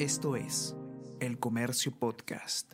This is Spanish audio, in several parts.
Esto es El Comercio Podcast.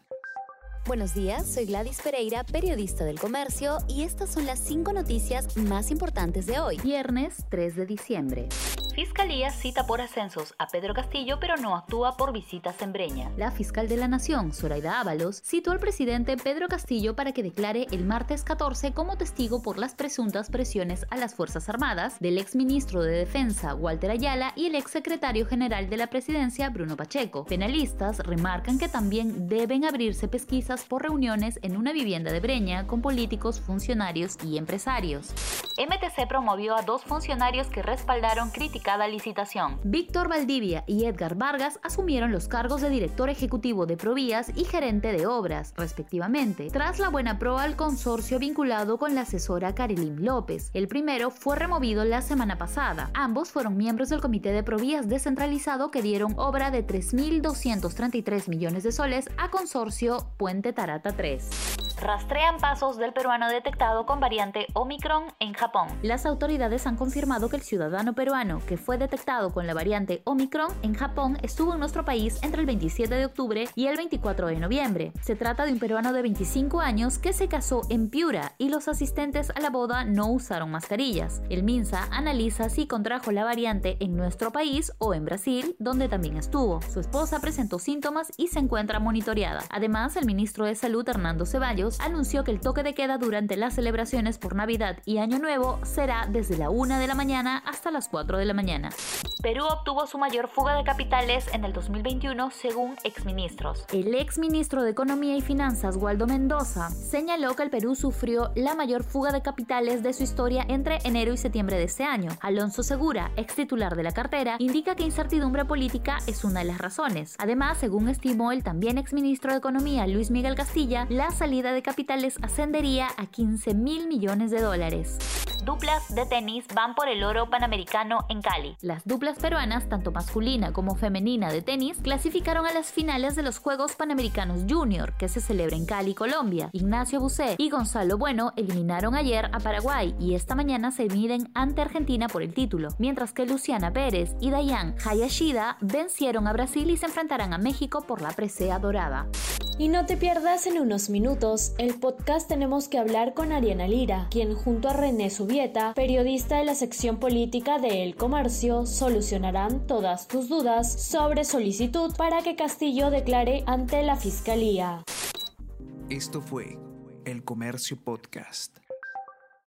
Buenos días, soy Gladys Pereira, periodista del comercio, y estas son las cinco noticias más importantes de hoy, viernes 3 de diciembre. Fiscalía cita por ascensos a Pedro Castillo, pero no actúa por visitas en Breña. La fiscal de la Nación, Zoraida Ábalos, citó al presidente Pedro Castillo para que declare el martes 14 como testigo por las presuntas presiones a las Fuerzas Armadas del exministro de Defensa, Walter Ayala, y el exsecretario general de la presidencia, Bruno Pacheco. Penalistas remarcan que también deben abrirse pesquisas por reuniones en una vivienda de Breña con políticos, funcionarios y empresarios. MTC promovió a dos funcionarios que respaldaron criticada licitación. Víctor Valdivia y Edgar Vargas asumieron los cargos de director ejecutivo de Provías y gerente de obras, respectivamente, tras la buena proa al consorcio vinculado con la asesora Karelim López. El primero fue removido la semana pasada. Ambos fueron miembros del comité de Provías descentralizado que dieron obra de 3.233 millones de soles a consorcio Puente Tarata 3 rastrean pasos del peruano detectado con variante Omicron en Japón. Las autoridades han confirmado que el ciudadano peruano que fue detectado con la variante Omicron en Japón estuvo en nuestro país entre el 27 de octubre y el 24 de noviembre. Se trata de un peruano de 25 años que se casó en Piura y los asistentes a la boda no usaron mascarillas. El MINSA analiza si contrajo la variante en nuestro país o en Brasil, donde también estuvo. Su esposa presentó síntomas y se encuentra monitoreada. Además, el ministro de Salud Hernando Ceballos anunció que el toque de queda durante las celebraciones por Navidad y Año Nuevo será desde la 1 de la mañana hasta las 4 de la mañana. Perú obtuvo su mayor fuga de capitales en el 2021 según exministros. El exministro de Economía y Finanzas, Waldo Mendoza, señaló que el Perú sufrió la mayor fuga de capitales de su historia entre enero y septiembre de este año. Alonso Segura, ex titular de la cartera, indica que incertidumbre política es una de las razones. Además, según estimó el también exministro de Economía, Luis Miguel Castilla, la salida de capitales ascendería a 15 mil millones de dólares. Duplas de tenis van por el oro panamericano en Cali. Las duplas peruanas, tanto masculina como femenina de tenis, clasificaron a las finales de los Juegos Panamericanos Junior, que se celebra en Cali, Colombia. Ignacio Busé y Gonzalo Bueno eliminaron ayer a Paraguay y esta mañana se miden ante Argentina por el título, mientras que Luciana Pérez y Dayan Hayashida vencieron a Brasil y se enfrentarán a México por la presea dorada. Y no te pierdas en unos minutos el podcast Tenemos que hablar con Ariana Lira, quien junto a René Subieta, periodista de la sección política de El Comercio, solucionarán todas tus dudas sobre solicitud para que Castillo declare ante la Fiscalía. Esto fue El Comercio Podcast.